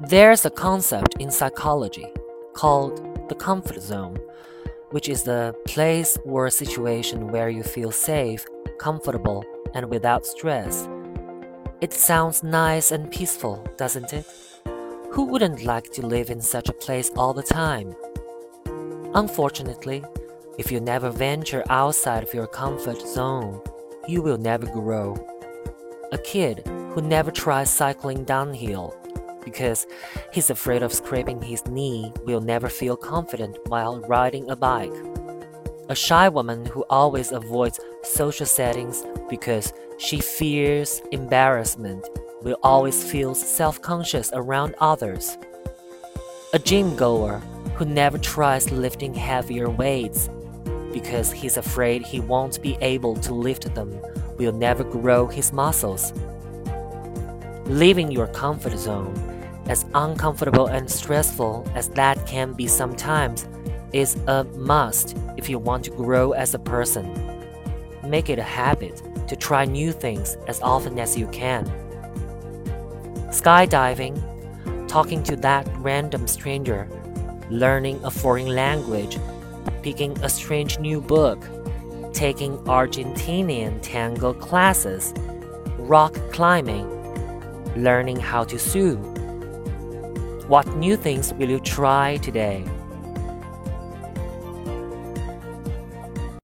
There's a concept in psychology called the comfort zone, which is the place or situation where you feel safe, comfortable, and without stress. It sounds nice and peaceful, doesn't it? Who wouldn't like to live in such a place all the time? Unfortunately, if you never venture outside of your comfort zone, you will never grow. A kid who never tries cycling downhill because he's afraid of scraping his knee will never feel confident while riding a bike. A shy woman who always avoids social settings because she fears embarrassment will always feel self conscious around others. A gym goer who never tries lifting heavier weights because he's afraid he won't be able to lift them will never grow his muscles. Leaving your comfort zone as uncomfortable and stressful as that can be sometimes, is a must if you want to grow as a person. Make it a habit to try new things as often as you can. Skydiving, talking to that random stranger, learning a foreign language, picking a strange new book, taking Argentinian tango classes, rock climbing, learning how to sew what new things will you try today?